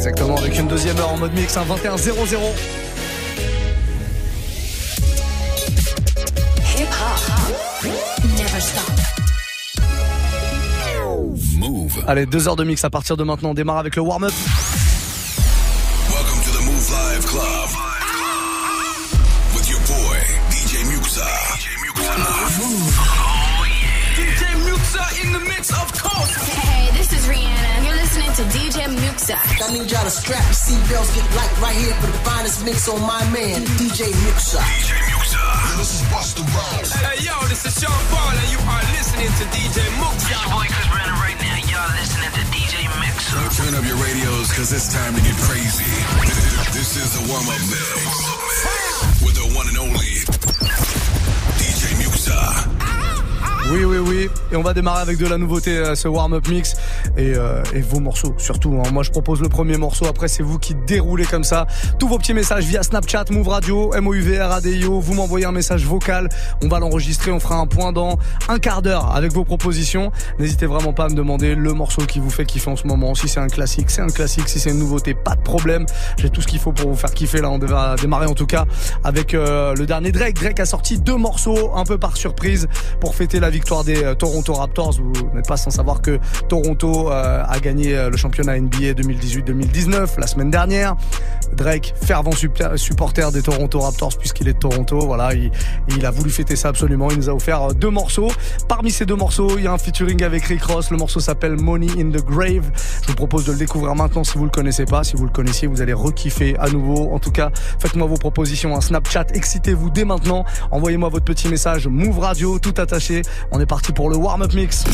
Exactement, avec une deuxième heure en mode mix, un 21-0-0. Move. Allez, deux heures de mix à partir de maintenant. On démarre avec le warm-up. DJ Muxa. I need y'all to strap your seatbelts, get light right here for the finest mix on my man, DJ Muxa. DJ Muxa. This is Busta Rhymes. Hey, yo, this is Sean Paul, and you are listening to DJ Muxa. This boy Chris Brennan right now. Y'all listening to DJ Muxa. So turn up your radios, because it's time to get crazy. This is the warm-up mix. With the one and only DJ Muxa. Oui, oui, oui. Et on va démarrer avec de la nouveauté, euh, ce warm-up mix et, euh, vos morceaux surtout. Hein. Moi, je propose le premier morceau. Après, c'est vous qui déroulez comme ça tous vos petits messages via Snapchat, Move Radio, MOUV, RADIO. Vous m'envoyez un message vocal. On va l'enregistrer. On fera un point dans un quart d'heure avec vos propositions. N'hésitez vraiment pas à me demander le morceau qui vous fait kiffer en ce moment. Si c'est un classique, c'est un classique. Si c'est une nouveauté, pas de problème. J'ai tout ce qu'il faut pour vous faire kiffer. Là, on va démarrer en tout cas avec euh, le dernier Drake. Drake a sorti deux morceaux un peu par surprise pour fêter la vie victoire des euh, Toronto Raptors. Vous n'êtes pas sans savoir que Toronto euh, a gagné euh, le championnat NBA 2018-2019 la semaine dernière. Drake, fervent supporter des Toronto Raptors puisqu'il est de Toronto. Voilà, il, a voulu fêter ça absolument. Il nous a offert deux morceaux. Parmi ces deux morceaux, il y a un featuring avec Rick Ross. Le morceau s'appelle Money in the Grave. Je vous propose de le découvrir maintenant si vous le connaissez pas. Si vous le connaissiez, vous allez rekiffer à nouveau. En tout cas, faites-moi vos propositions, un Snapchat. Excitez-vous dès maintenant. Envoyez-moi votre petit message Move Radio, tout attaché. On est parti pour le warm-up mix.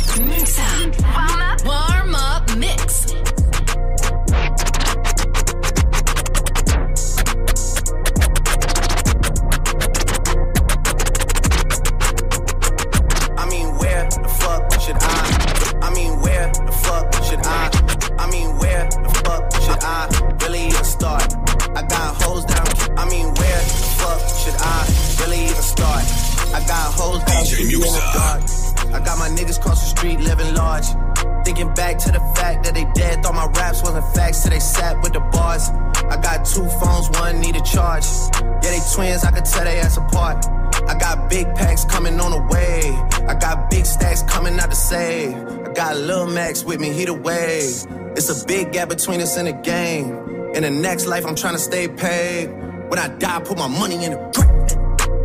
Twins, I could tell they ass apart. I got big packs coming on the way. I got big stacks coming out to save. I got Lil Max with me, he the wave. It's a big gap between us in the game. In the next life, I'm trying to stay paid. When I die, put my money in the grave.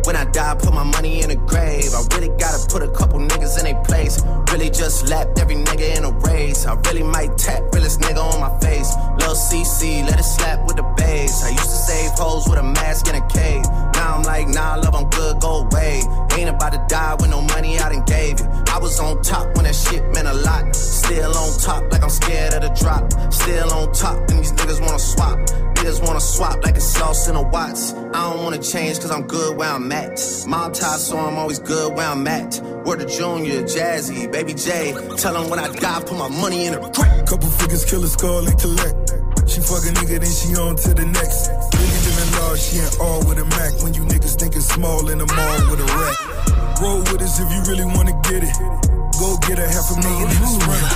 When I die, put my money in a grave. I really gotta put a couple niggas in their place. Really just lapped every nigga in a race. I really might tap realest nigga on my face. Lil CC, let it slap with the bass. I used to save hoes with a mask in a cave. Now I'm like, nah, love, I'm good, go away. Ain't about to die with no money I done gave you. I was on top when that shit meant a lot. Still on top, like I'm scared of the drop. Still on top, and these niggas wanna swap. Niggas wanna swap like it's sauce in a Watts. I don't wanna change cause I'm good where I'm at. Mob tie, so I'm always good where I'm at. Word to Junior, Jazzy, Baby J. Tell them when I die, put my money in a crack. Couple figures, kill a skull and collect. She fuck a nigga, then she on to the next. Really living large, she ain't all with a Mac. When you niggas thinking small in the mall with a rack. Roll with us if you really wanna get it. Go get a half a million in the sprint.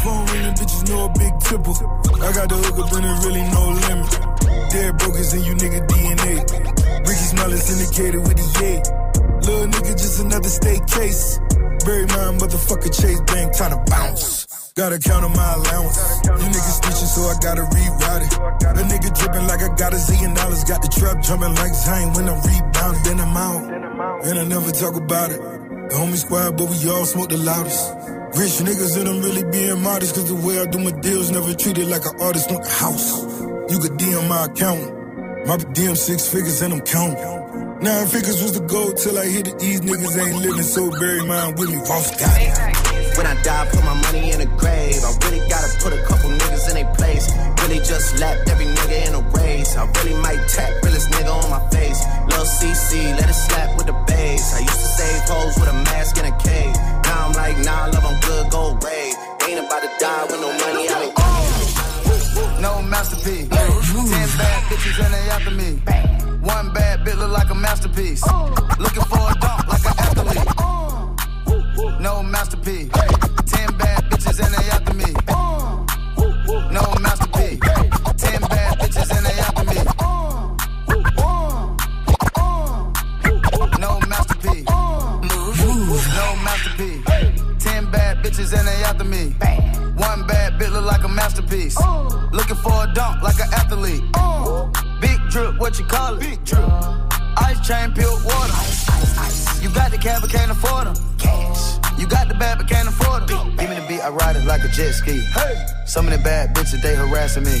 Phone ringing, bitches know a big tipple. I got the hook up and it really no limit. Dead brokers in you nigga DNA. Ricky is indicated with the yay. Little nigga, just another state case. Bury my motherfucker Chase Bank, time to bounce. Gotta count on my allowance. You niggas snitching, so I gotta reroute it. A nigga dripping like I got a zillion dollars. Got the trap jumping like Zayn when I'm rebounding. Then I'm out. And I never talk about it. The homie squad, but we all smoke the loudest. Rich niggas and I'm really being modest. Cause the way I do my deals never treated like an artist, want the house. You could DM my account. My DM six figures and I'm counting. Nine figures was the goal till I hit it. These niggas ain't living, so bury mine with me. Ross got it. When I die, put my money in a grave. I really gotta put a couple niggas in their place. Really just lapped every nigga in a race. I really might tap realest nigga on my face. Lil CC, let it slap with the bass. I used to save hoes with a mask in a cave. Now I'm like, nah, love, I'm good, go away. Ain't about to die with no money out of no masterpiece. Ten bad bitches and they after me. One bad bitch look like a masterpiece. Looking for a dunk like an athlete. No masterpiece. Ten bad bitches and they after me. Bitches and they after me. One bad bitch look like a masterpiece. Looking for a dunk like an athlete. Big drip, what you call it? Big drip. Uh, ice chain, pure water. You got the cab, but can't afford them. Cash. You got the bad, but can't afford them. Give me the beat, I ride it like a jet ski. Hey. Some of the bad bitches, they harassing me.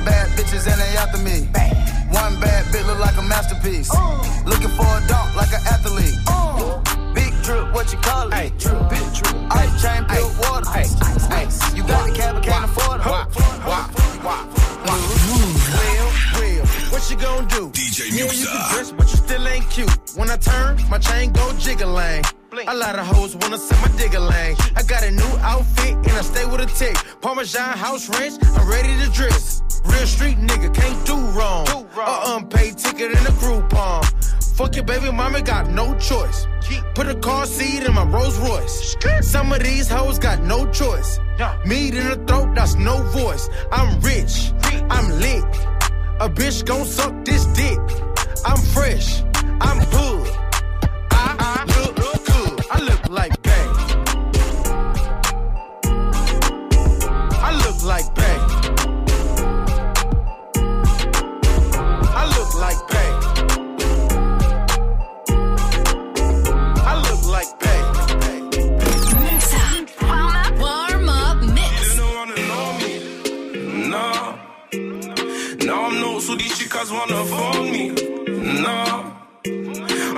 Ten bad bitches and they after me. One bad bitch look like a masterpiece. Looking for a dunk like an athlete. Big drip, what you call it? Big drip. Ice chain, pure water. You got the cab, but can't afford it. Mm-hmm. Real, real. What you gonna do? DJ Yeah, you can dress, but you still ain't cute. When I turn, my chain go jiggling. A lot of hoes wanna send my digger lane. I got a new outfit and I stay with a tick. Parmesan house ranch, I'm ready to dress. Real street nigga, can't do wrong. A unpaid ticket in a Groupon. Fuck your baby mama, got no choice. Put a car seat in my Rolls Royce. Some of these hoes got no choice. Meat in the throat, that's no voice. I'm rich, I'm lit. A bitch gon' suck this dick. I'm fresh, I'm hood. Wanna phone me. No.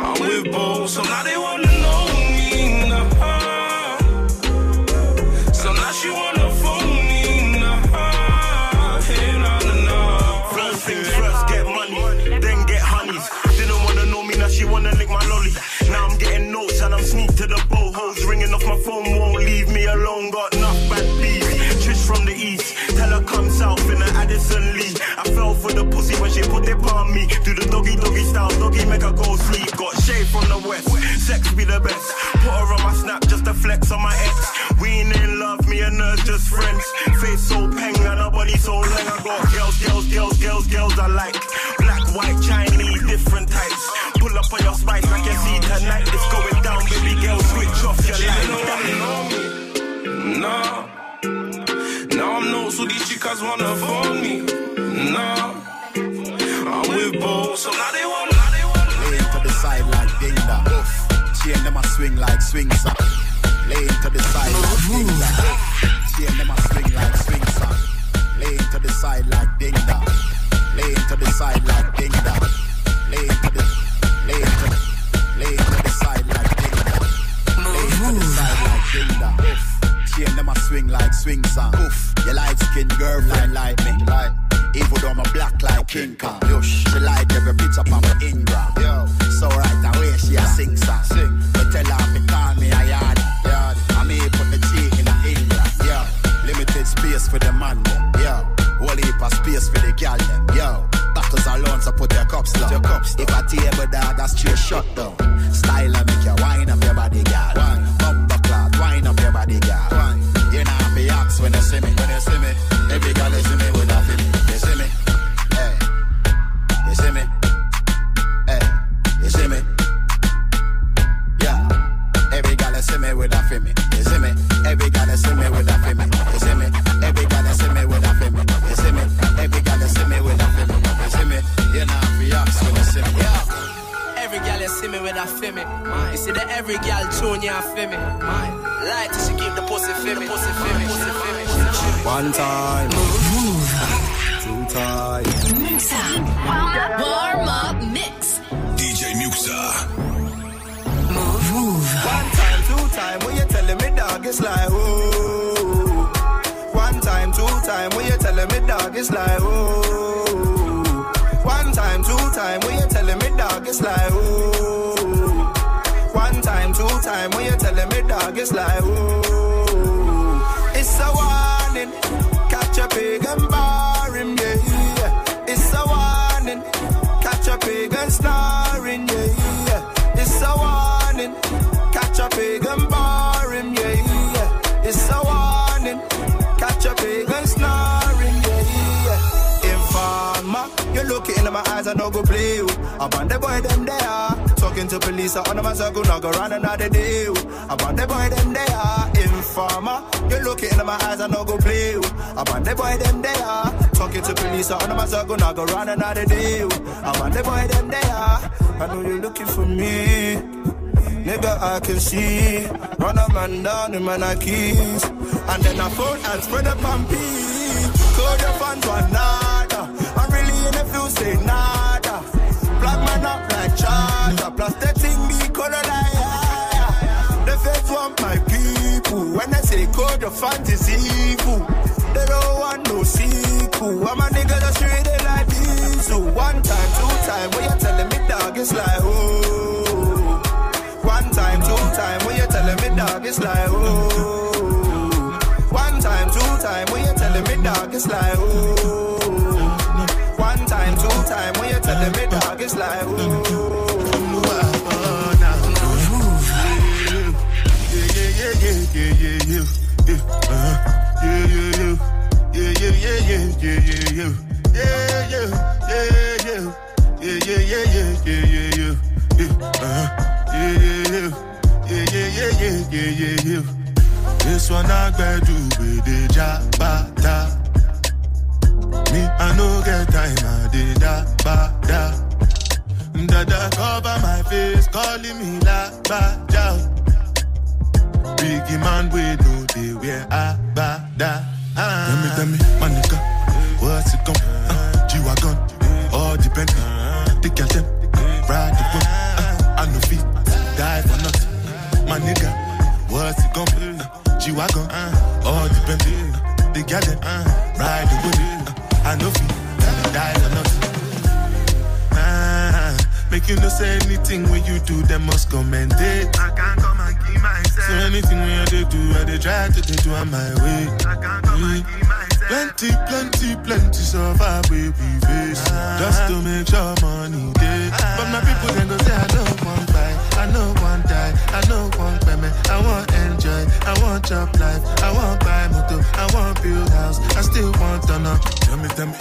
I'm with Bo, so now they wanna the best. Put her on my snap just to flex on my ex. We ain't in love, me and her just friends. Face so peng and her body so long. I got girls, girls, girls, girls, girls I like. Black, white, Chinese, different types. Pull up on your spice, I can see tonight. It's going down, baby girl. Switch off your light. know me. No. Now I'm no, so these chicas wanna phone me. No. I'm with Bo, so now they wanna, them a swing like swing song. Lay into the side like Dinda. Chain them a swing like swing song. Lay into the side like Dinda. Lay into the side like Dinda. Lay into the, lay the, lay into the side like Dinda. Lay into the side like Dinda. Chain them a swing like swing song. Oof. Your light skin girl like me. Like. Even though I'm a black like King Kong. She like every bitch up on my Ingram. So right away she a sing song. Sing. Tell her me call me a yard. Yard. I me put the cheek in the England. yeah. Limited space for the man. Yo. Whole heap of space for the gal them. Yo. Bottles alone, so put your cups down. Your cups down. If a table dog, that's straight shut down. Style and make you wine up your body, girl. Wine. Bumper clock, wine up your body, girl. You know to ask when you see me. When you see me, every girl you see man down in my Nikes. And then I phone and spread a pumpy. Call your fans one nada. I'm really in the field, say nada. Black man up like charger. Plus the thing be color like. The feds want my people. When I say call your fans is evil. They don't want no sequel. I'm a nigga that's treated like. So one time, two time, when you telling me dog, it's like oh. It's like oh. One time, two time, when you telling me dog, it's like oh. One time, two time, when you telling me dog, it's like oh. This one do with the jabata. Me, I no get time, I did da ba da. Dada cover my face, calling me la ba. Biggie man, we know they wear a ba da. Tell me, tell me, my nigga, what's it gon' uh, G-Wagon, all depend. The girl them, ride the whip. Uh, I no feet, die for nothing. My nigga, what's it gon' Uh, G-Wagon, uh, all. The girl them, uh, ride the whip. Uh, I no feet, die for nothing. Ah, make you no say anything when you do, them must commend it. I can't come and keep myself. So anything when you do, I they try to they do on my way. I can't come and keep myself. Plenty, plenty, plenty survive we face. Just to make sure money day. But my people then go say I don't want I know want die, I know want payment, I want enjoy, I want chop life, I want buy motor, I want build house, I still want to know. Tell me, tell me,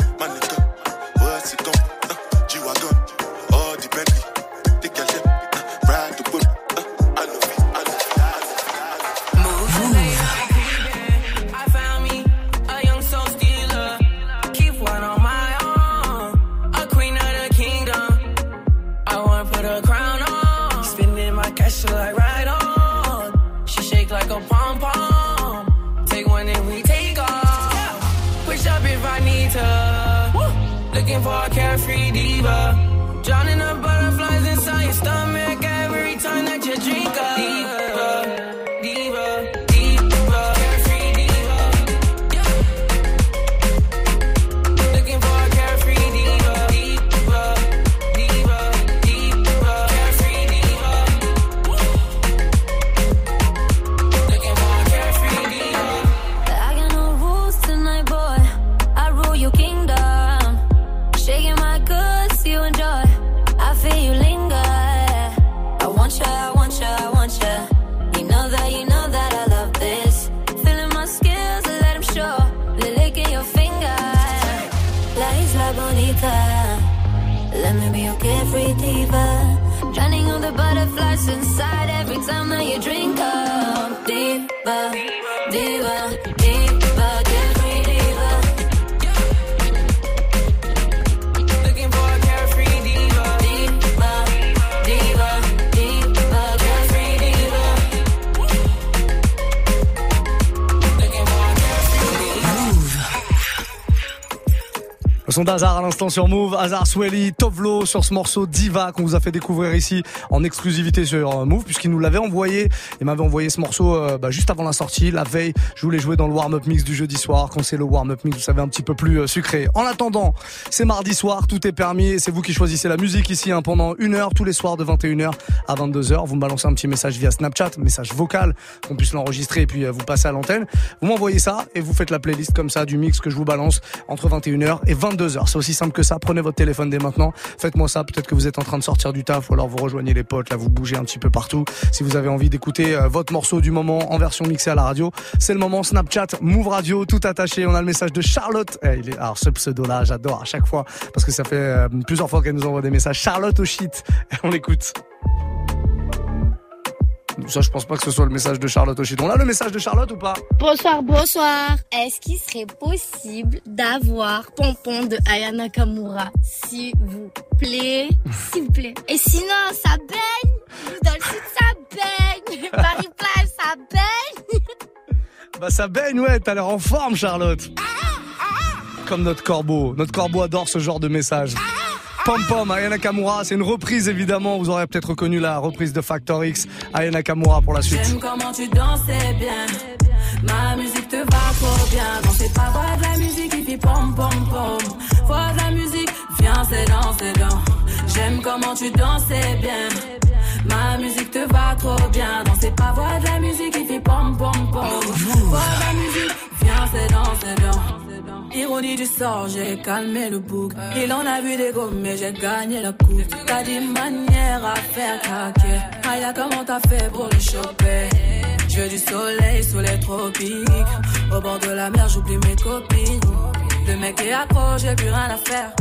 son à l'instant sur Move, Hazard Swelly, Tovlo sur ce morceau Diva qu'on vous a fait découvrir ici en exclusivité sur euh, Move puisqu'il nous l'avait envoyé. Il m'avait envoyé ce morceau euh, bah, juste avant la sortie, la veille. Je voulais jouer dans le warm-up mix du jeudi soir. Quand c'est le warm-up mix, vous savez, un petit peu plus euh, sucré. En attendant, c'est mardi soir, tout est permis c'est vous qui choisissez la musique ici hein, pendant une heure tous les soirs de 21h à 22h. Vous me balancez un petit message via Snapchat, message vocal, qu'on puisse l'enregistrer et puis vous passez à l'antenne. Vous m'envoyez ça et vous faites la playlist comme ça du mix que je vous balance entre 21h et 22h. C'est aussi simple que ça. Prenez votre téléphone dès maintenant. Faites-moi ça. Peut-être que vous êtes en train de sortir du taf ou alors vous rejoignez les potes. Là, vous bougez un petit peu partout. Si vous avez envie d'écouter euh, votre morceau du moment en version mixée à la radio, c'est le moment Snapchat, Move Radio, tout attaché. On a le message de Charlotte. Eh. Alors ce pseudo-là, j'adore à chaque fois parce que ça fait euh, plusieurs fois qu'elle nous envoie des messages. Charlotte au shit. On l'écoute. Ça, je pense pas que ce soit le message de Charlotte au shit. On a le message de Charlotte ou pas Bonsoir, bonsoir. Est-ce qu'il serait possible d'avoir Pompon de Aya Nakamura S'il vous plaît? S'il vous plaît. Et sinon, ça baigne. Dans le sud, ça baigne. Paris plage, ça baigne. Bah ça baigne, ouais, t'as l'air en forme, Charlotte. Comme notre corbeau. Notre corbeau adore ce genre de message. Pom Pom, Aya Nakamura, c'est une reprise évidemment. Vous aurez peut-être reconnu la reprise de Factor X. Aya Nakamura pour la suite. J'aime comment tu dansais bien. Ma musique te va trop bien. Danser pas voir de la musique qui fait pom pom pom. Voir de la musique, viens c'est dans, c'est dans. J'aime comment tu dansais bien. Ma musique te va trop bien. Danser pas voir de la musique qui fait pom pom pom. Voir de la musique, c'est dans, c'est dans. Ironie du sort, j'ai calmé le bouc. Il en a vu des gommes, mais j'ai gagné la coupe. T'as des manières à faire craquer. Aya, comment t'as fait pour le choper? Je veux du soleil sous les tropiques. Au bord de la mer, j'oublie mes copines. Le mec est accro, j'ai plus rien à faire.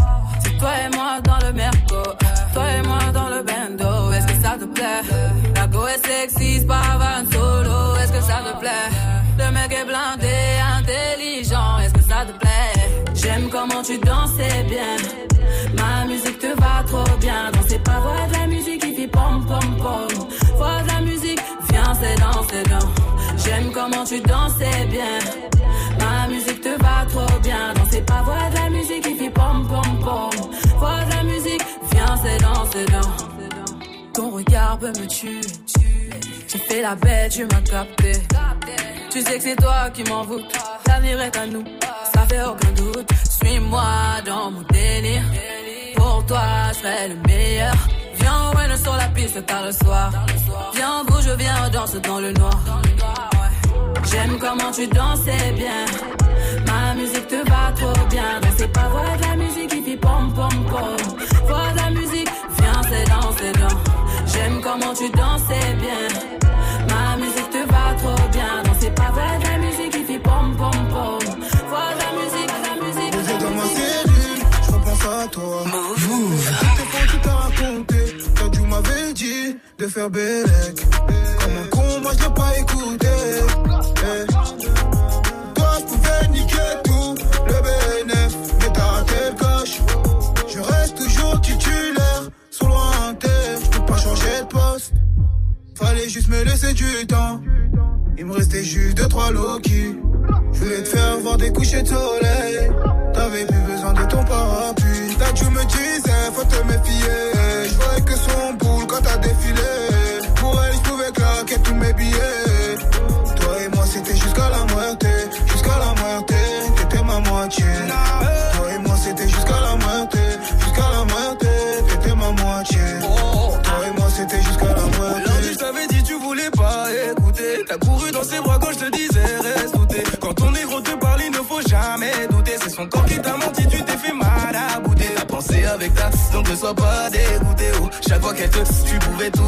C'est toi et moi dans le merco. Toi et moi dans le bendo. Est-ce que ça te plaît? La go est sexy, pas van solo. Est-ce que ça te plaît? Le mec est blindé, intelligent. Est-ce que ça te plaît? J'aime comment tu dansais bien. Ma musique te va trop bien. Danser pas voir de la musique qui fait pom pom pom. Voir de la musique, viens c'est dans, c'est dans. J'aime comment tu dansais bien. Ma musique te va trop bien. Danser pas voir de la musique qui fait pom pom pom. Voir de la musique, viens c'est dans, c'est dans. Ton regard peut me tuer. Tu fais la bête, tu m'as capté. Tu sais que c'est toi qui m'en veux. L'avenir est à nous, ça fait aucun doute. Suis-moi dans mon délire. Pour toi, je serai le meilleur. Viens, ouais, sur la piste tard le soir. Viens, bouge, viens, danse dans le noir. J'aime comment tu dansais bien. Ma musique te va trop bien. Danser pas voir de la musique qui fait pom pom pom. J'aime comment tu dansais bien. Ma musique te va trop bien. Danser pas voir de la musique qui fait pom pom pom. Voir de la musique, la musique. Dans ma cellule, je repense à toi. Move. Que tu t'as raconté, toi tu m'avais dit de faire bellec. Comme un con, moi je l'ai pas écouté. Fallait juste me laisser du temps. Il me restait juste deux trois Loki. Je voulais te faire voir des couchers de soleil. T'avais plus besoin de ton parapluie. Là tu me disais faut te méfier. Pas dégoûté. Oh, chaque fois qu'elle te, tu pouvais tout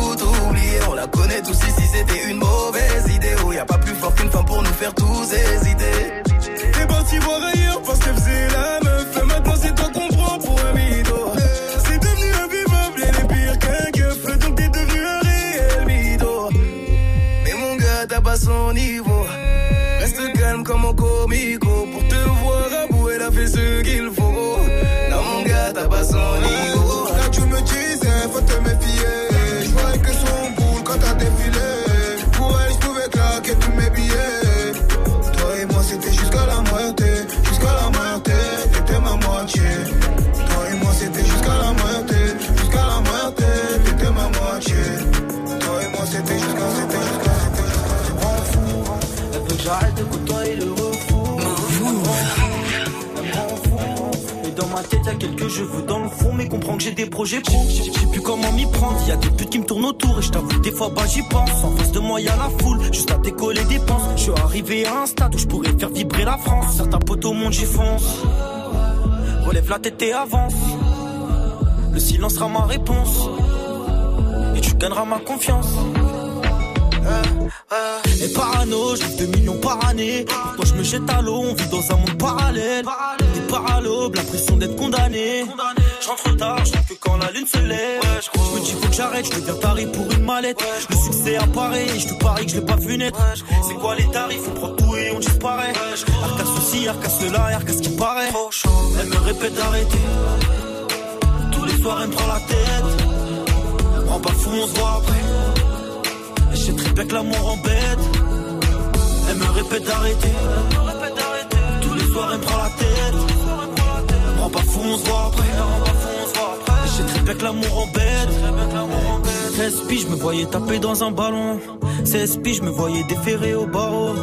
oublier. On la connaît tous ici, c'était une mauvaise idée. Oh, y a pas plus fort qu'une femme pour nous faire tous. Quelques cheveux dans le fond, mais comprends que j'ai des projets pro. Je sais plus comment m'y prendre. Y a des putes qui me tournent autour et je t'avoue, des fois, bah j'y pense. En face de moi, y a la foule, juste à décoller des penses. Je suis arrivé à un stade où je pourrais faire vibrer la France. Certains potes au monde, j'y fonce. Relève la tête et avance. Le silence sera ma réponse. Et tu gagneras ma confiance. Et parano, je 2 millions par année. Quand je me jette à l'eau, on vit dans un monde parallèle. Des paralobes, l'impression d'être condamné. Je rentre tard, je que quand la lune se lève. Je me dis faut que j'arrête, je deviens taré pour une mallette. Le succès apparaît, je te parie que je l'ai pas vu naître. C'est quoi les tarifs, on prend tout et on disparaît. Arca ceci, arca cela, arca ce qui paraît. Elle me répète d'arrêter. Tous les soirs, elle me prend la tête. Rends pas fou, on se voit après. Je sais très bien que l'amour embête. Elle me répète d'arrêter. Tous les soirs, elle me prend la tête. Rends pas fou, on se voit après. Je sais très bien que l'amour embête. 16 piges, je me voyais taper dans un ballon. 16 piges, je me voyais déférer au barreau.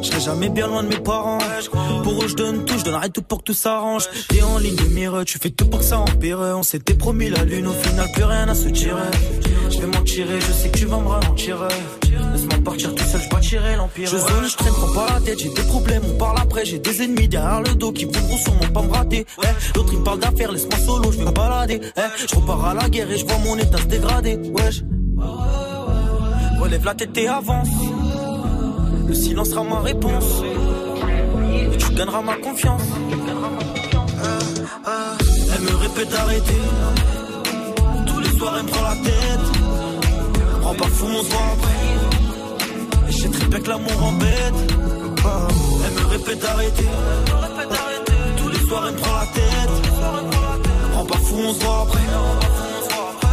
Je serai jamais bien loin de mes parents. Pour eux, je donne tout, je donnerai tout pour que tout s'arrange. T'es en ligne de mire, tu fais tout pour que ça empire. On s'était promis la lune, au final, plus rien à se tirer. Je vais m'en tirer, je sais que tu vas me ralentir. Partir tout seul, je bâtirai l'empire. Je zone, je traîne, prends pas la tête, j'ai des problèmes, on parle après. J'ai des ennemis derrière le dos qui voudront sûrement pas me rater. Eh, L'autre il me parle d'affaires, laisse-moi solo, je vais me balader. Eh, je repars à la guerre et je vois mon état se dégrader. Wesh. Relève la tête et avance. Le silence sera ma réponse. Tu gagneras ma confiance. Elle me répète d'arrêter. Tous les soirs, elle me prend la tête. Pas fou, on se voit après. Et je sais très bien que l'amour embête. Elle me répète d'arrêter. Tous les soirs, elle me prend la tête. Rends pas fou, on se voit après.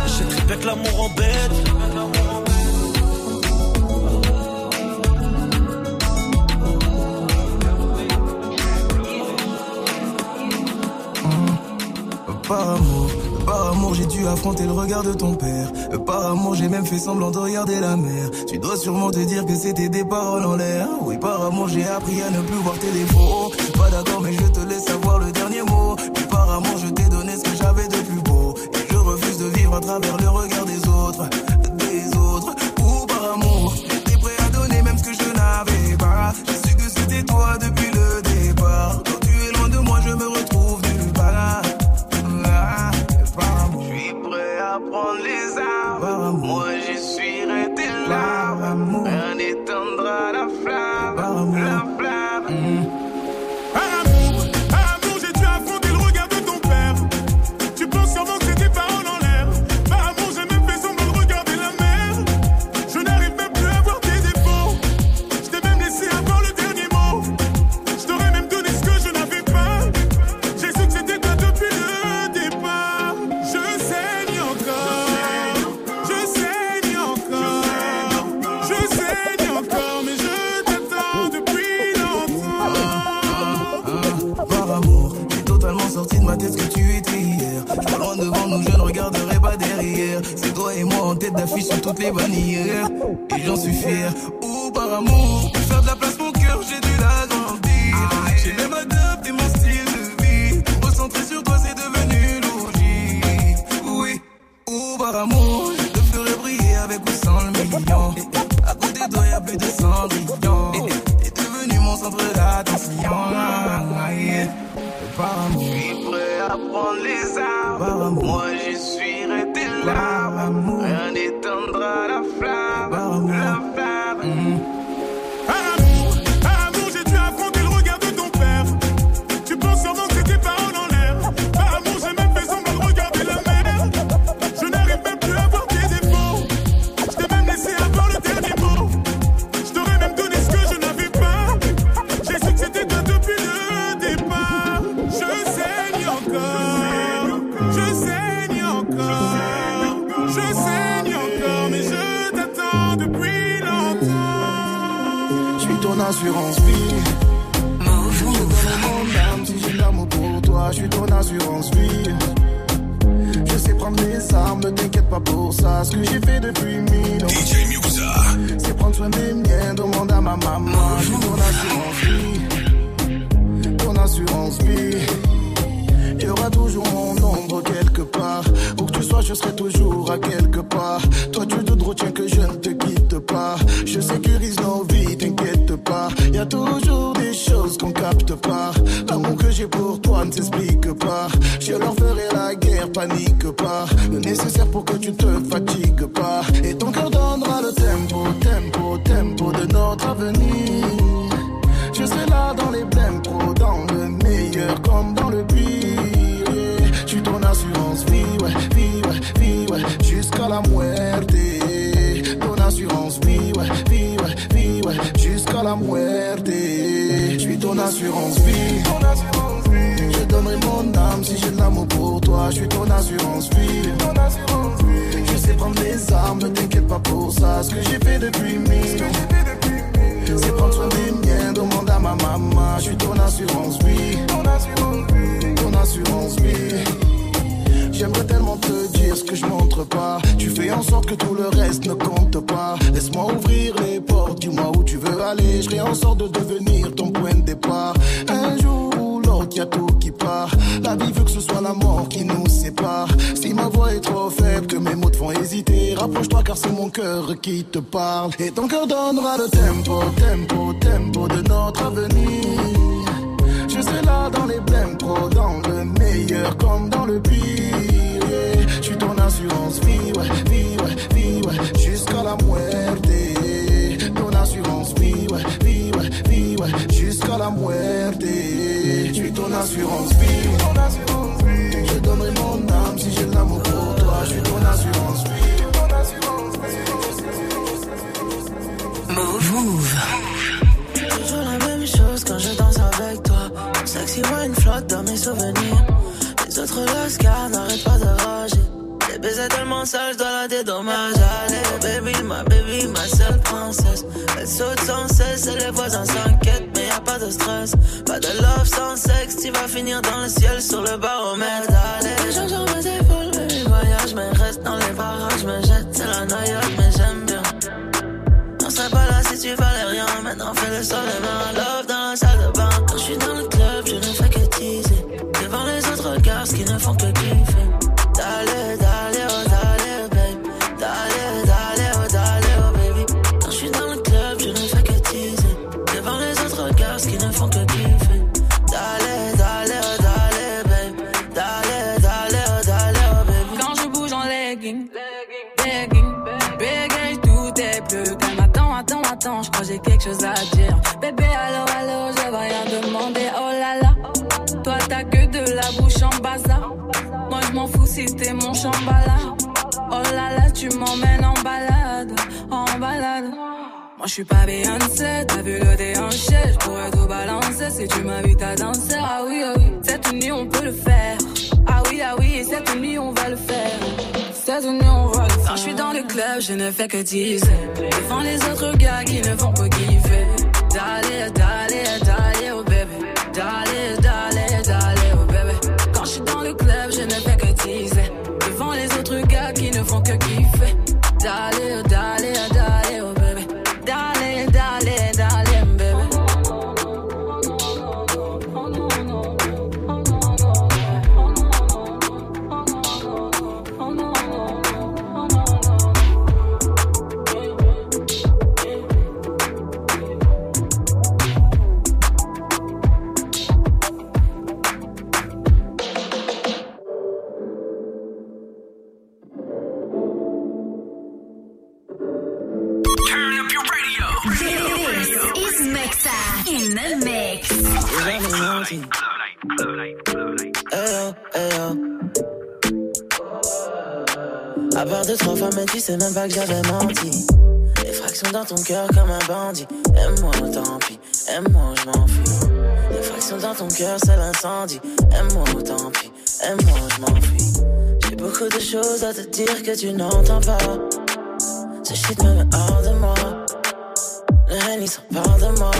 Je sais très bien que l'amour. Affronter le regard de ton père. Par amour, j'ai même fait semblant de regarder la mer. Tu dois sûrement te dire que c'était des paroles en l'air. Oui, par amour, j'ai appris à ne plus voir tes défauts. Pas d'accord, mais je te laisse avoir le dernier mot. Oui, par amour, je t'ai donné ce que j'avais de plus beau. Et je refuse de vivre à travers le regard tout le reste ne compte pas. Laisse-moi ouvrir les portes, dis-moi où tu veux aller. Je en sorte de devenir ton point de départ. Un jour ou l'autre, y tout qui part. La vie veut que ce soit la mort qui nous sépare. Si ma voix est trop faible, que mes mots te font hésiter, rapproche-toi car c'est mon cœur qui te parle. Et ton cœur donnera le tempo, tempo, tempo de notre avenir. Je serai là dans les blèmes pro, dans le meilleur comme dans le pire. Je suis ton assurance vie, la muerte. Je suis ton assurance vie. Je donnerai mon âme si j'ai de l'amour pour toi. Je suis ton assurance vie. Move. Move. Toujours la même chose quand je danse avec toi. Sexy wine flotte dans mes souvenirs. Les autres Lascar n'arrêtent pas de rager. Les baisers tellement sales, je dois la dédommager. Allez, baby, ma baby, ma seule princesse. Elle saute sans cesse et les voisins s'inquiètent, pas de stress. Pas de love sans sexe, tu vas finir dans le ciel sur le baromètre. Allez, gens sur mes épaules, mais les voyages, mais reste dans les barrages, me jette, c'est la noyade, mais j'aime bien. On serait pas là si tu valais rien. Maintenant fais le sol je crois j'ai quelque chose à dire. Bébé, allô, allô, je vais rien demander. Oh là là, toi t'as que de la bouche en bazar. Moi je m'en fous si t'es mon chambala. Oh là là, tu m'emmènes en balade, en balade. Moi je suis pas Beyoncé, t'as vu le déhanché, je pourrais tout balancer si tu m'invites à danser. Ah oui, ah oui, cette nuit on peut le faire. Ah oui, ah oui, cette nuit on va le faire. On. Quand je suis dans le club, je ne fais que teaser. Devant les autres gars qui ne font que kiffer. Dale, dale, dale, oh bébé. Dale, Ayo, ayo. À part deux, trois fois, mais tu sais même pas que j'avais menti. Les fractions dans ton cœur comme un bandit. Aime-moi, tant pis. Aime-moi, je m'enfuis. Les fractions dans ton cœur, c'est l'incendie. Aime-moi, tant pis. Aime-moi, je m'enfuis. J'ai beaucoup de choses à te dire que tu n'entends pas. Ce shit me met hors de moi. Le Henny s'empare de moi.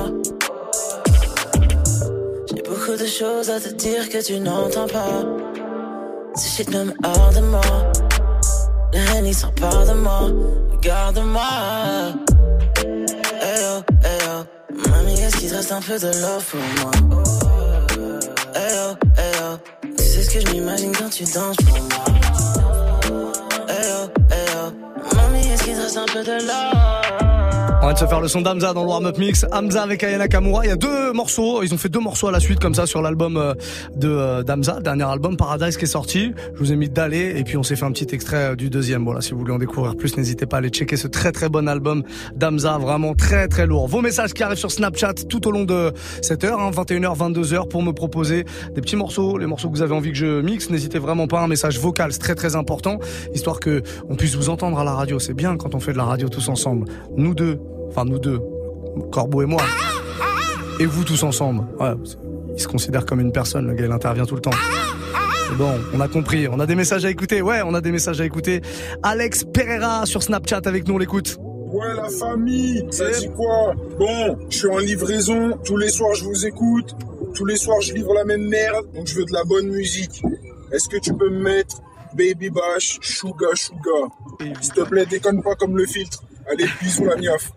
De choses à te dire que tu n'entends pas. Ce shit me met hors de moi. Le Henny s'empare de moi. Regarde-moi. Hey yo, hey yo. Mamie, est-ce qu'il te reste un peu de love pour moi? Hey yo, hey yo. Tu sais ce que je m'imagine quand tu danses pour moi? laisse un peu de love? On vient de se faire le son d'Amza dans le warm-up mix. Hamza avec Ayana Kamura. Il y a deux morceaux. Ils ont fait deux morceaux à la suite comme ça sur l'album euh, de euh, d'Amza, dernier album Paradise qui est sorti. Je vous ai mis d'aller et puis on s'est fait un petit extrait euh, du deuxième. Voilà, si vous voulez en découvrir plus, n'hésitez pas à aller checker ce très très bon album d'Amza, vraiment très très lourd. Vos messages qui arrivent sur Snapchat tout au long de cette heure, hein, 21h, 22h, pour me proposer des petits morceaux, les morceaux que vous avez envie que je mixe. N'hésitez vraiment pas, un message vocal, c'est très très important, histoire que on puisse vous entendre à la radio. C'est bien quand on fait de la radio tous ensemble. Nous deux, enfin nous deux, Corbeau et moi. Et vous tous ensemble. Ouais, il se considère comme une personne, le gars il intervient tout le temps. C'est bon, on a compris, on a des messages à écouter. Ouais, on a des messages à écouter. Alex Pereira sur Snapchat avec nous, on l'écoute. Ouais, la famille, ça dit quoi? Bon, je suis en livraison, tous les soirs je vous écoute, tous les soirs je livre la même merde, donc je veux de la bonne musique. Est-ce que tu peux me mettre Baby Bash, Suga Suga? S'il te plaît, déconne pas comme le filtre. Allez, bisous la miaf.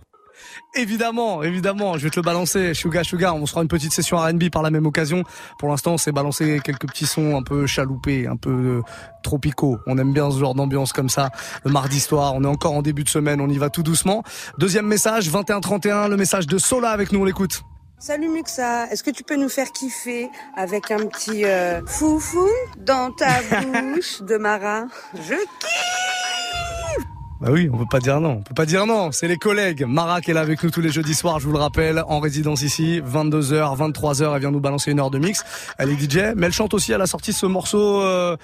Évidemment, évidemment, je vais te le balancer. Sugar, Sugar, on se fera une petite session R&B par la même occasion. Pour l'instant, on s'est balancé quelques petits sons un peu chaloupés, un peu euh, tropicaux. On aime bien ce genre d'ambiance comme ça. Le mardi soir, on est encore en début de semaine, on y va tout doucement. Deuxième message, 21-31, le message de Sola avec nous, on l'écoute. Salut Muxa, est-ce que tu peux nous faire kiffer avec un petit euh, foufou dans ta bouche de Mara Je kiffe Bah oui, on peut pas dire non. On peut pas dire non. C'est les collègues. Mara qui est là avec nous tous les jeudis soirs, je vous le rappelle, en résidence ici, 22h, 23h, elle vient nous balancer une heure de mix. Elle est DJ, mais elle chante aussi, elle a sorti ce morceau euh,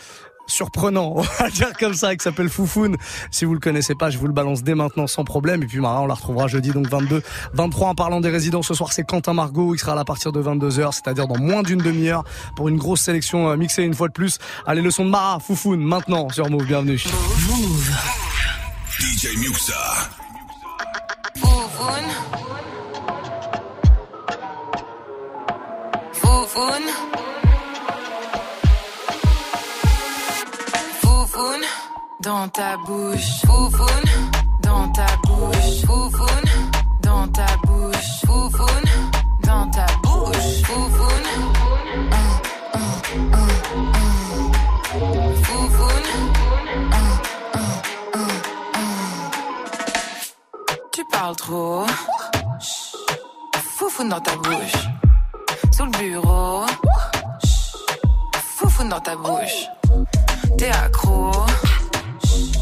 surprenant, on va dire comme ça, qui s'appelle Foufoun. Si vous le connaissez pas, je vous le balance dès maintenant sans problème. Et puis Mara, on la retrouvera jeudi donc 22, 23 en parlant des résidents. Ce soir, c'est Quentin Margot. Il sera là à partir de 22h, c'est-à-dire dans moins d'une demi-heure pour une grosse sélection euh, mixée une fois de plus. Allez, le son de Mara, Foufoun, maintenant sur Move. Bienvenue. DJ Muxa. Foufoun. Foufoun. Foufoun. Dans ta bouche. Foufoun. Dans ta bouche. Foufoun. Dans ta bouche. Foufoun. Dans ta bouche. Foufoun. Parles trop. Chut. Foufoune dans ta bouche. Sous le bureau. Chut. Foufoune dans ta bouche. T'es accro. Chut.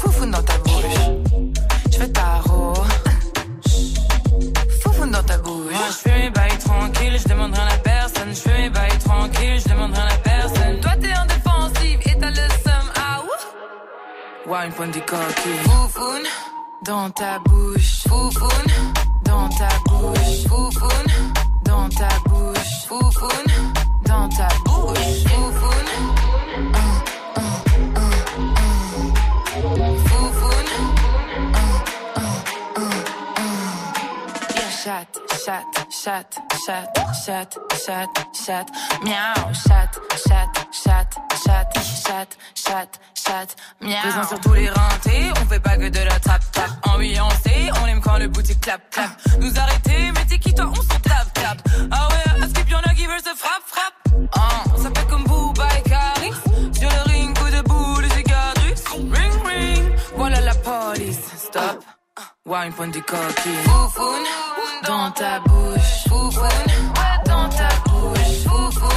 Foufoune dans ta bouche. Je fais tarot. Chut. Foufoune dans ta bouche. Moi, je fais mes bails tranquilles, je demande rien à personne. Je fais mes bails tranquilles, je demande rien à personne. Toi, t'es en défensive et t'as le seum. Ah, ouh. Wine point du coquille. Foufoune dans ta bouche. Foufoune dans ta bouche. Foufoune dans ta bouche. Foufoune dans ta bouche. Foufoune. Chat, chat, chat, chat, chat, chat, chat, miaou, chat, chat, chat, chat, chat, chat, chat, miaou. Présent sur tous les rentés, on fait pas que de la trap tap. Ambiancé, on aime quand le boutique clap clap. Nous arrêter, mais t'es qui toi, on s'en tape tape. Ah ouais, à skip y'en a qui veulent se frappe frappe? Ah, ça fait comme Booba et Caris. Sur le ring, coup de boule, cicatrices. Ring ring, voilà la police. Stop. Wine point du coquille. Foufoune dans ta bouche. Foufoune dans ta bouche. Foufoune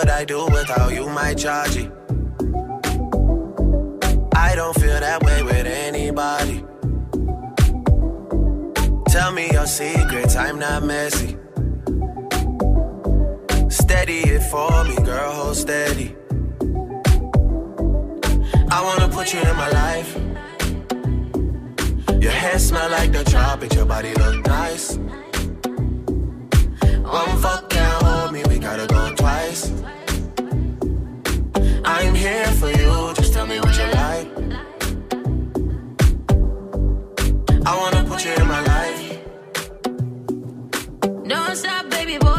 What I do without you, my Georgie? I don't feel that way with anybody. Tell me your secrets, I'm not messy. Steady it for me, girl, hold steady. I wanna put you in my life. Your hair smell like the tropics, your body look nice. One fuck can't hold me, we gotta go twice. I'm here for you, just tell me what you like. I wanna put you in my life. Don't stop, baby boy,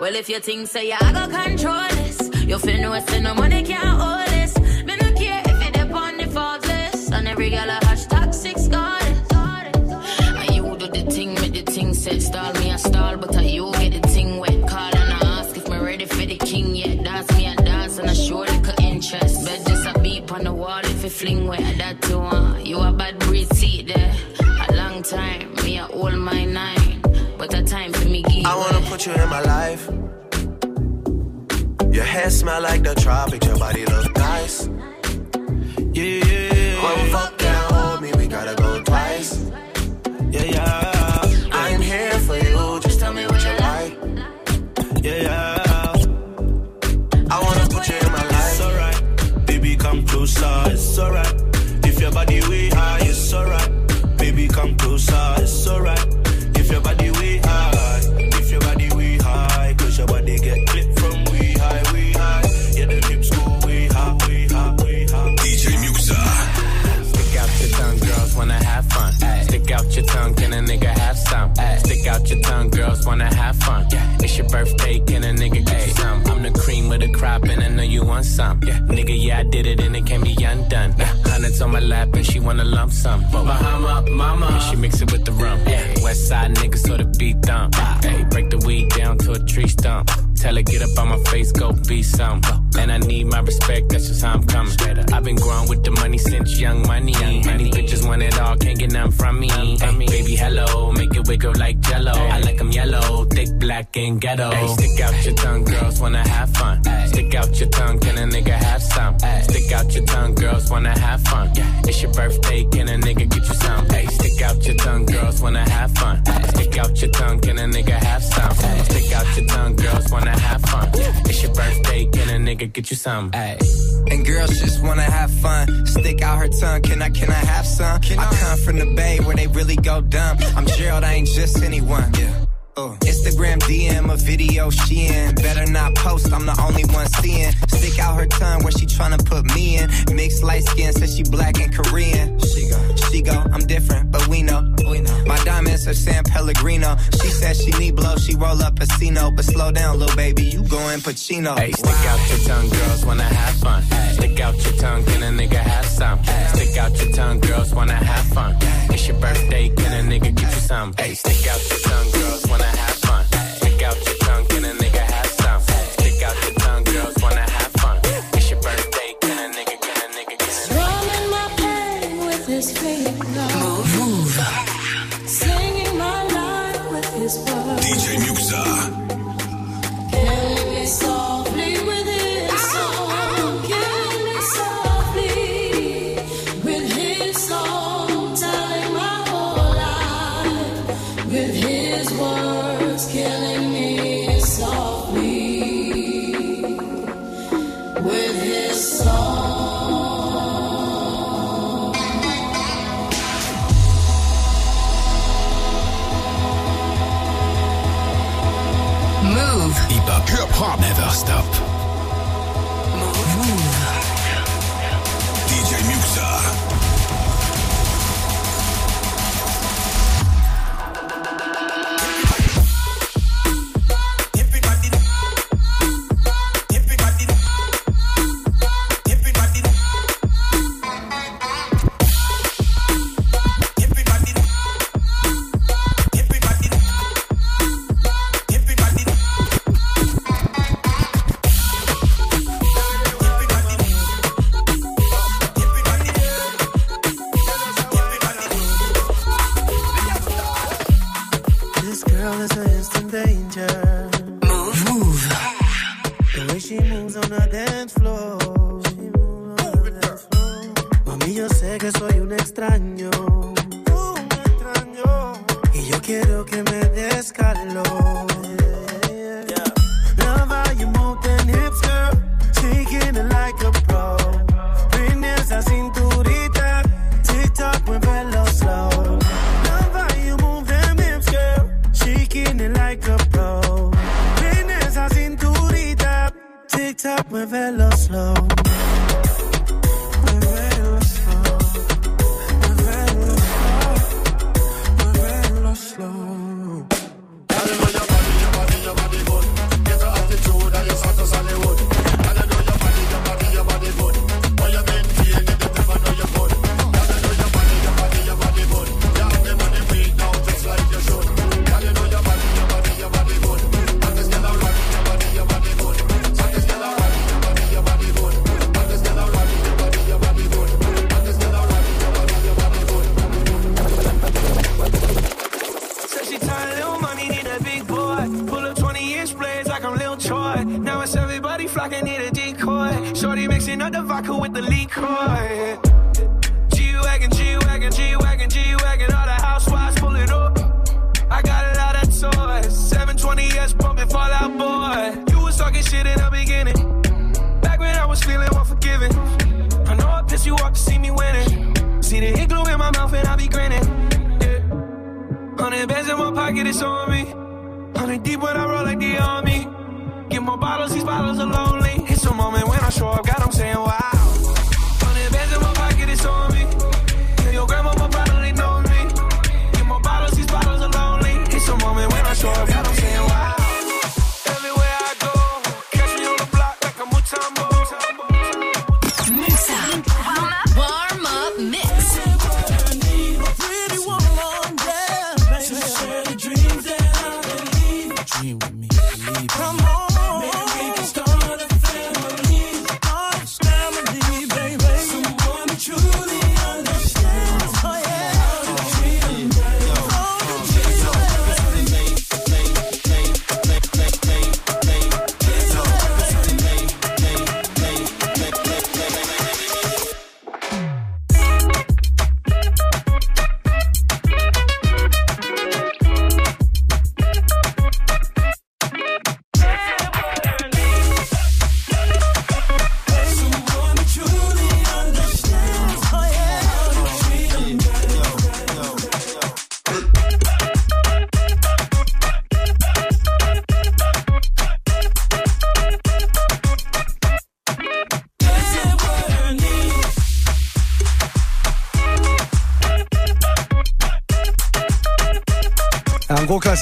Well, if you think say I got control this, you feel no say no money can't hold this. Me no care if it up on the faultless, and every gal a hashtag six goddess. And you do the thing, make the thing set, stall me a stall, but I you get the thing wet. Call and I ask if me ready for the king yet. Dance me a dance and I show little interest. But just a beep on the wall if you fling wet. That you want, you a bad breed, see put you in my life. Your hair smell like the tropics, your body look nice. Yeah, yeah. One fuck can't hold me, we gotta go twice. Yeah, yeah. I'm here for you, just tell me what you like. Yeah, yeah. I wanna put you in my life. It's alright, baby, come closer. Nigga get some? Hey. And girls just wanna have fun. Stick out her tongue, can I, can I have some? Can I come from the bay where they really go dumb. I'm Gerald, I ain't just anyone. Yeah. Uh, Instagram DM a video she in. Better not post, I'm the only one seeing. Stick out her tongue where she tryna put me in. Mixed light skin, says she black and Korean. She go, she go, I'm different, but we know. We know. My diamonds are San Pellegrino. She she need blow, she roll up a Casino. But slow down, little baby, you going Pacino. Hey, stick out your tongue, girls wanna have fun. Hey. Stick out your tongue, can a nigga have some? Hey. Stick out your tongue, girls wanna have fun. It's your birthday, can a nigga get you some? Hey, stick out your tongue,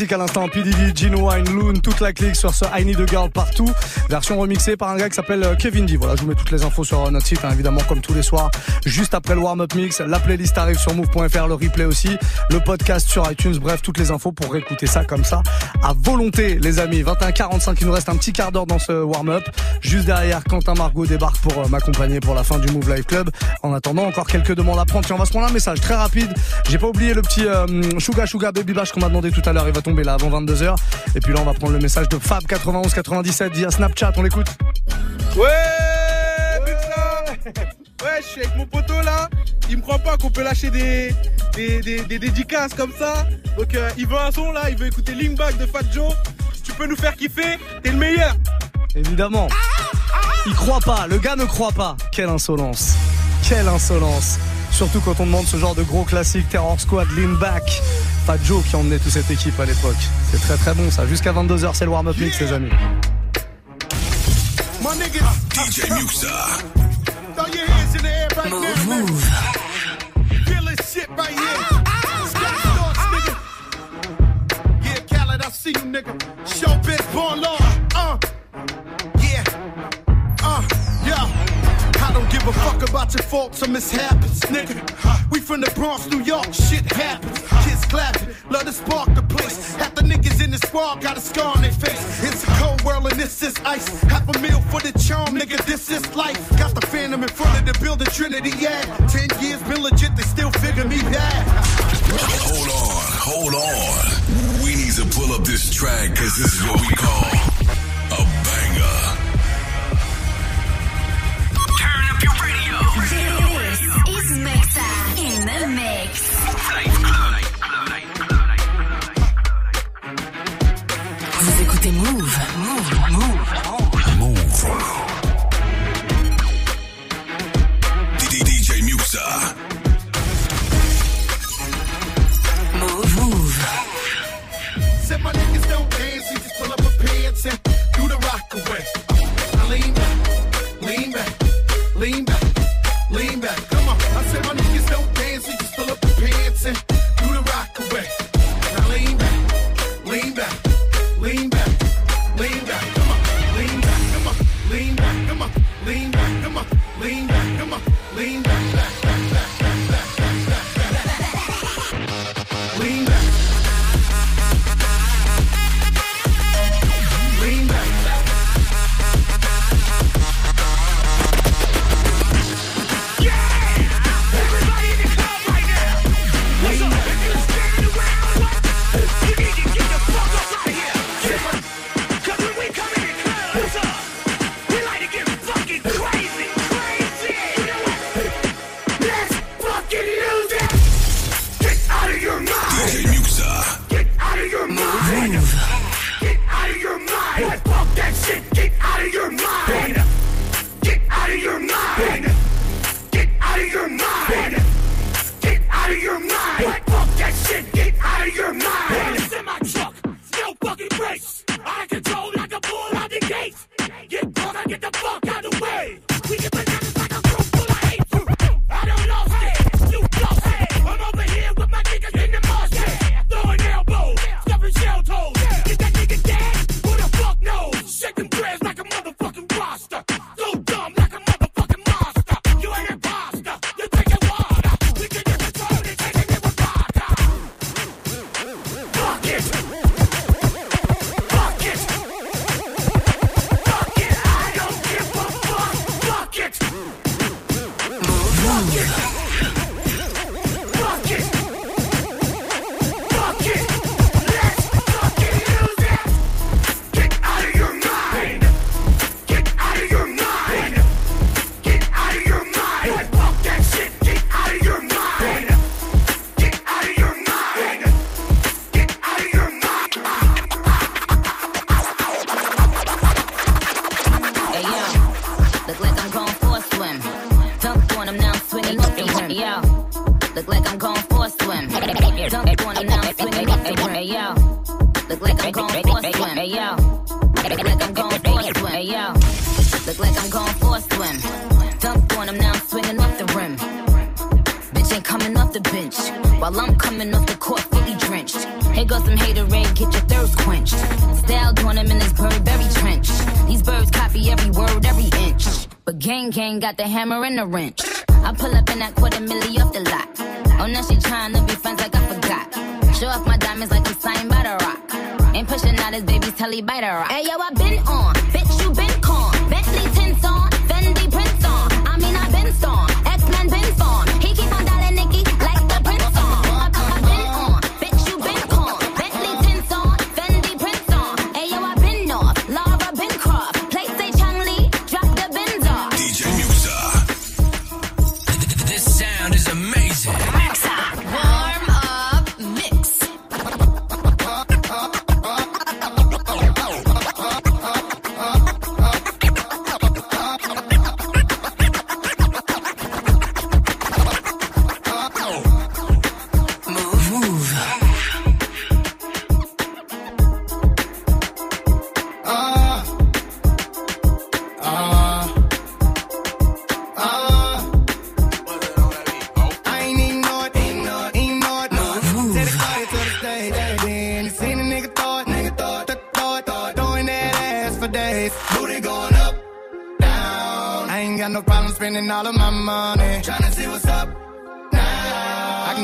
à l'instant, PDD, Gino Wine, Loon, toute la clique sur ce I Need a Girl partout. Version remixée par un gars qui s'appelle euh, Kevin D. Voilà, je vous mets toutes les infos sur euh, notre site, hein, évidemment, comme tous les soirs. Juste après le warm-up mix, la playlist arrive sur move.fr, le replay aussi, le podcast sur iTunes, bref, toutes les infos pour réécouter ça comme ça, à volonté, les amis. 21h45, il nous reste un petit quart d'heure dans ce warm-up. Juste derrière, Quentin Margot débarque pour euh, m'accompagner pour la fin du Move Live Club. En attendant, encore quelques demandes à prendre. Tiens, on va se prendre un message très rapide. J'ai pas oublié le petit euh, Suga Suga Baby Bash qu'on m'a demandé tout à l'heure. Tomber là avant 22h. Et puis là, on va prendre le message de Fab9197 via Snapchat. On l'écoute. Ouais, Ouais, je suis avec mon poteau là. Il me croit pas qu'on peut lâcher des, des, des- des dédicaces comme ça. Donc euh, il veut un son là, il veut écouter Linkback de Fat Joe. Tu peux nous faire kiffer T'es le meilleur Évidemment. Il croit pas, le gars ne croit pas. Quelle insolence. Quelle insolence. Surtout quand on demande ce genre de gros classique Terror Squad, Lean Back. Fat Joe qui emmenait toute cette équipe à l'époque. C'est très très bon ça. Jusqu'à 22h, c'est le warm-up mix, les amis. My niggas. DJ Muxa. Throw your hands in the air right now. Move. Feel this shit right here. Scott Storch, nigga. Yeah, Khaled, I see you, nigga. Showbiz, born law. A fuck about your faults or mishaps, nigga. We from the Bronx, New York, shit happens. Kids clapping, love to spark the place. Half the niggas in the squad got a scar on their face. It's a cold world and this is ice. Half a meal for the charm, nigga, this is life. Got the phantom in front of the building, Trinity, yeah. Ten years been legit, they still figure me bad. Hold on, hold on. We need to pull up this track because this is what we call mix. Vous écoutez Move. Move. Move. Move. DJ Muxa. Move. Move. Said my niggas don't dance, we just pull up a pants and do the rock away. Dunk on him now, I'm swinging off the look like I'm going for a swim. Hey yo, look like I'm going for a swim. Hey yo, look like I'm going for a swim. Now, swinging off the rim. Bitch ain't coming off the bench while I'm coming off the court fully drenched. Here goes some haterade, get your thirst quenched. Style on him in this Burberry trench. These birds copy every word, every inch. But gang gang got the hammer and the wrench. I pull up in that quarter milli off the lot. Oh, now she trying to be friends like I forgot. Show off my diamonds like I'm signed by the rock. Ain't pushing out his baby's telly by the rock. Hey yo, I been on, been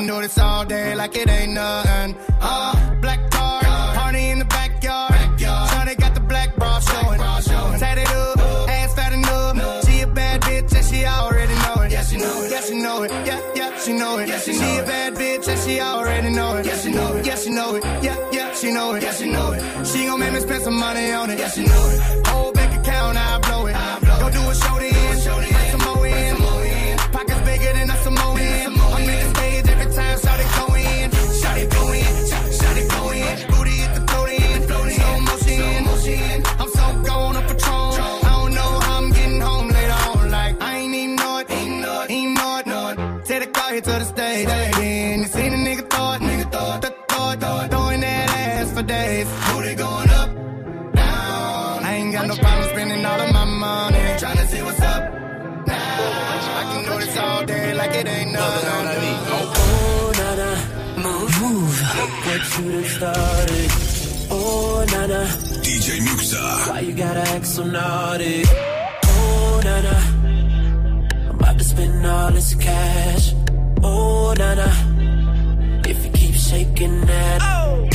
can do this all day like it ain't nothing. Uh, black car, party in the backyard. Shawty got the black bra showing. Tatted up, ass fat enough. She a bad bitch and she already know it. Yeah, she know it. Yeah, she know it. Yeah, yeah, she know it. she she know a bad bitch and she already know it. Yeah, she know it. Yeah, she know it. Yeah, yeah, she know it. Yeah, she know it. She gon' make me spend some money on it. Yeah, she know it. Whole bank account, I blow it. Go do a show then. Bring some more in. Pockets bigger than a Samoan. Time, shout it go in. Shout it go in. Shout it go in. Booty hit the throat in. Slow motion. motion. I'm so gone on Patron. I don't know how I'm getting home later on. Like, I ain't even know it. Ain't know it. Ain't. Know it. Take the car here to the stage. Look what you started. Oh, nana. DJ Muxa. Why you gotta act so naughty? Oh, nana. I'm about to spend all this cash. Oh, nana. If you keep shaking that. Oh,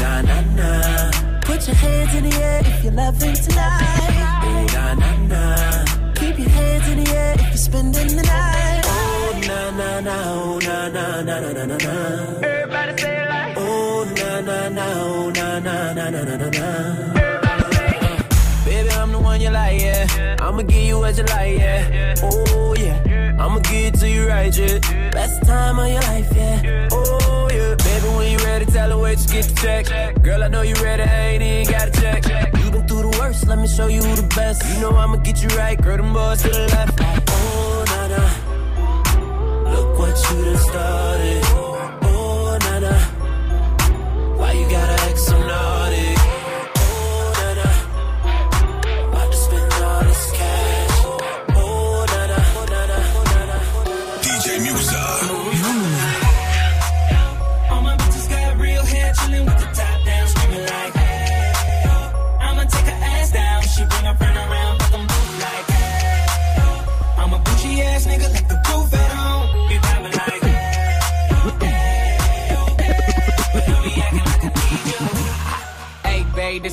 na na na. Put your hands in the air if you're loving tonight. Oh, na na na. Keep your hands in the air if you're spending the night. Oh, na na na. Oh, na na na na na na na. Everybody say na na. Na na na na na. Baby, I'm the one you like, yeah. I'ma give you what you like, yeah. Oh, yeah. I'ma give it to you right, yeah. Best time of your life, yeah. Oh, yeah. Baby, when you ready, tell her where you get the check. Girl, I know you ready, I ain't even got to check. You been through the worst, let me show you the best. You know I'ma get you right, girl, them boys to the left. Oh, na na. Look what you done started. Why you gotta act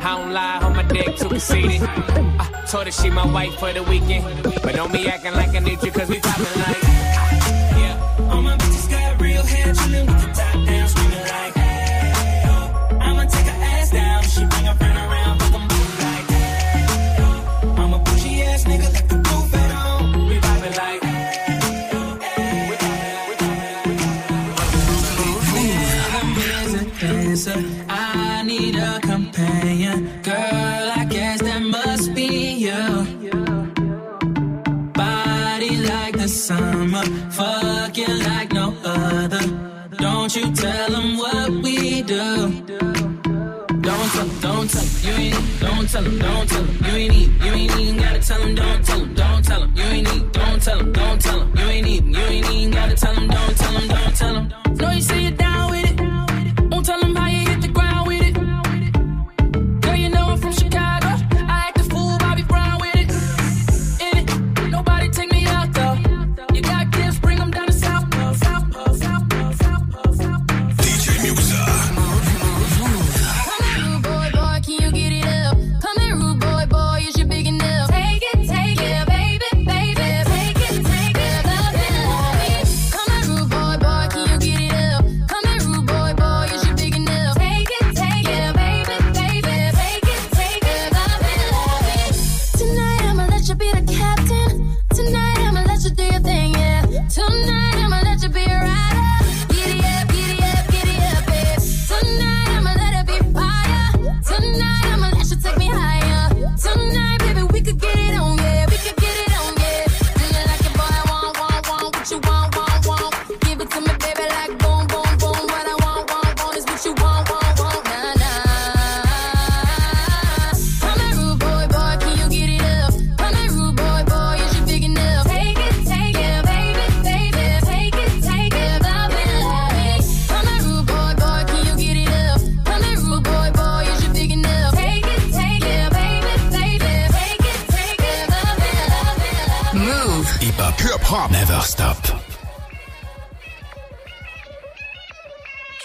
I don't lie, on my dick too conceited. I told her she my wife for the weekend. But don't be acting like I need you, cause we poppin' like. Summer, fucking like no other. Don't you tell them what we do. Don't tell 'em, don't tell 'em, you ain't, don't tell 'em, don't tell 'em, you ain't need, you ain't even gotta tell 'em, don't tell 'em, don't tell 'em, you ain't need, don't tell 'em, don't tell 'em, you ain't even, you ain't even gotta tell 'em, don't tell 'em, don't tell 'em.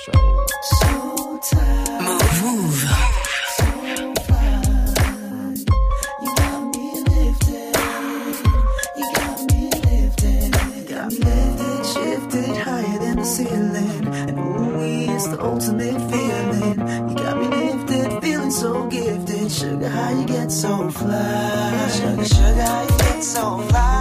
Move. Move. Got me lifted, You got me lifted You got me lifted shifted higher than the ceiling. And ooh, it's the ultimate feeling. You got me lifted, feeling so gifted. Sugar, how you get so fly? Sugar, sugar, how you get so fly?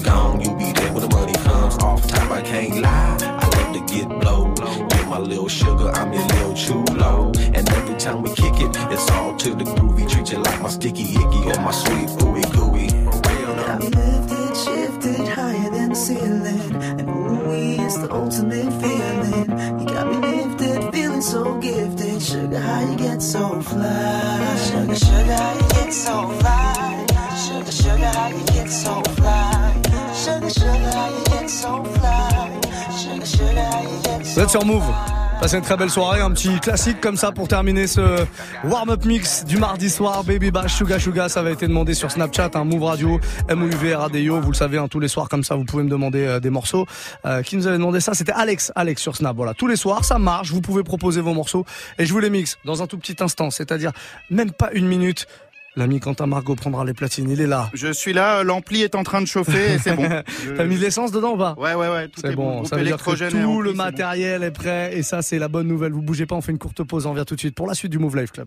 Gone, you be there when the money comes. Off top, I can't lie. I love to get blow. You're my little sugar, I'm your little chulo. And every time we kick it, it's all to the groovy. Treat you like my sticky icky or my sweet Vous êtes sur Move. Passez une très belle soirée, un petit classique comme ça pour terminer ce warm-up mix du mardi soir. Baby Bash, Suga Suga, ça avait été demandé sur Snapchat, un Move Radio, MOUV, Radio. Vous le savez, hein, tous les soirs comme ça, vous pouvez me demander euh, des morceaux. Euh, qui nous avait demandé ça C'était Alex, Alex sur Snap. Voilà, tous les soirs, ça marche. Vous pouvez proposer vos morceaux et je vous les mixe dans un tout petit instant, c'est-à-dire même pas une minute. L'ami Quentin Margot prendra les platines, il est là. Je suis là, l'ampli est en train de chauffer et c'est bon. Je- T'as mis de l'essence dedans ou pas? Ouais, ouais, ouais, tout est bon, bon. ça veut dire que tout le bon. matériel est prêt et ça c'est la bonne nouvelle. Vous bougez pas, on fait une courte pause, on revient tout de suite pour la suite du Move Life Club.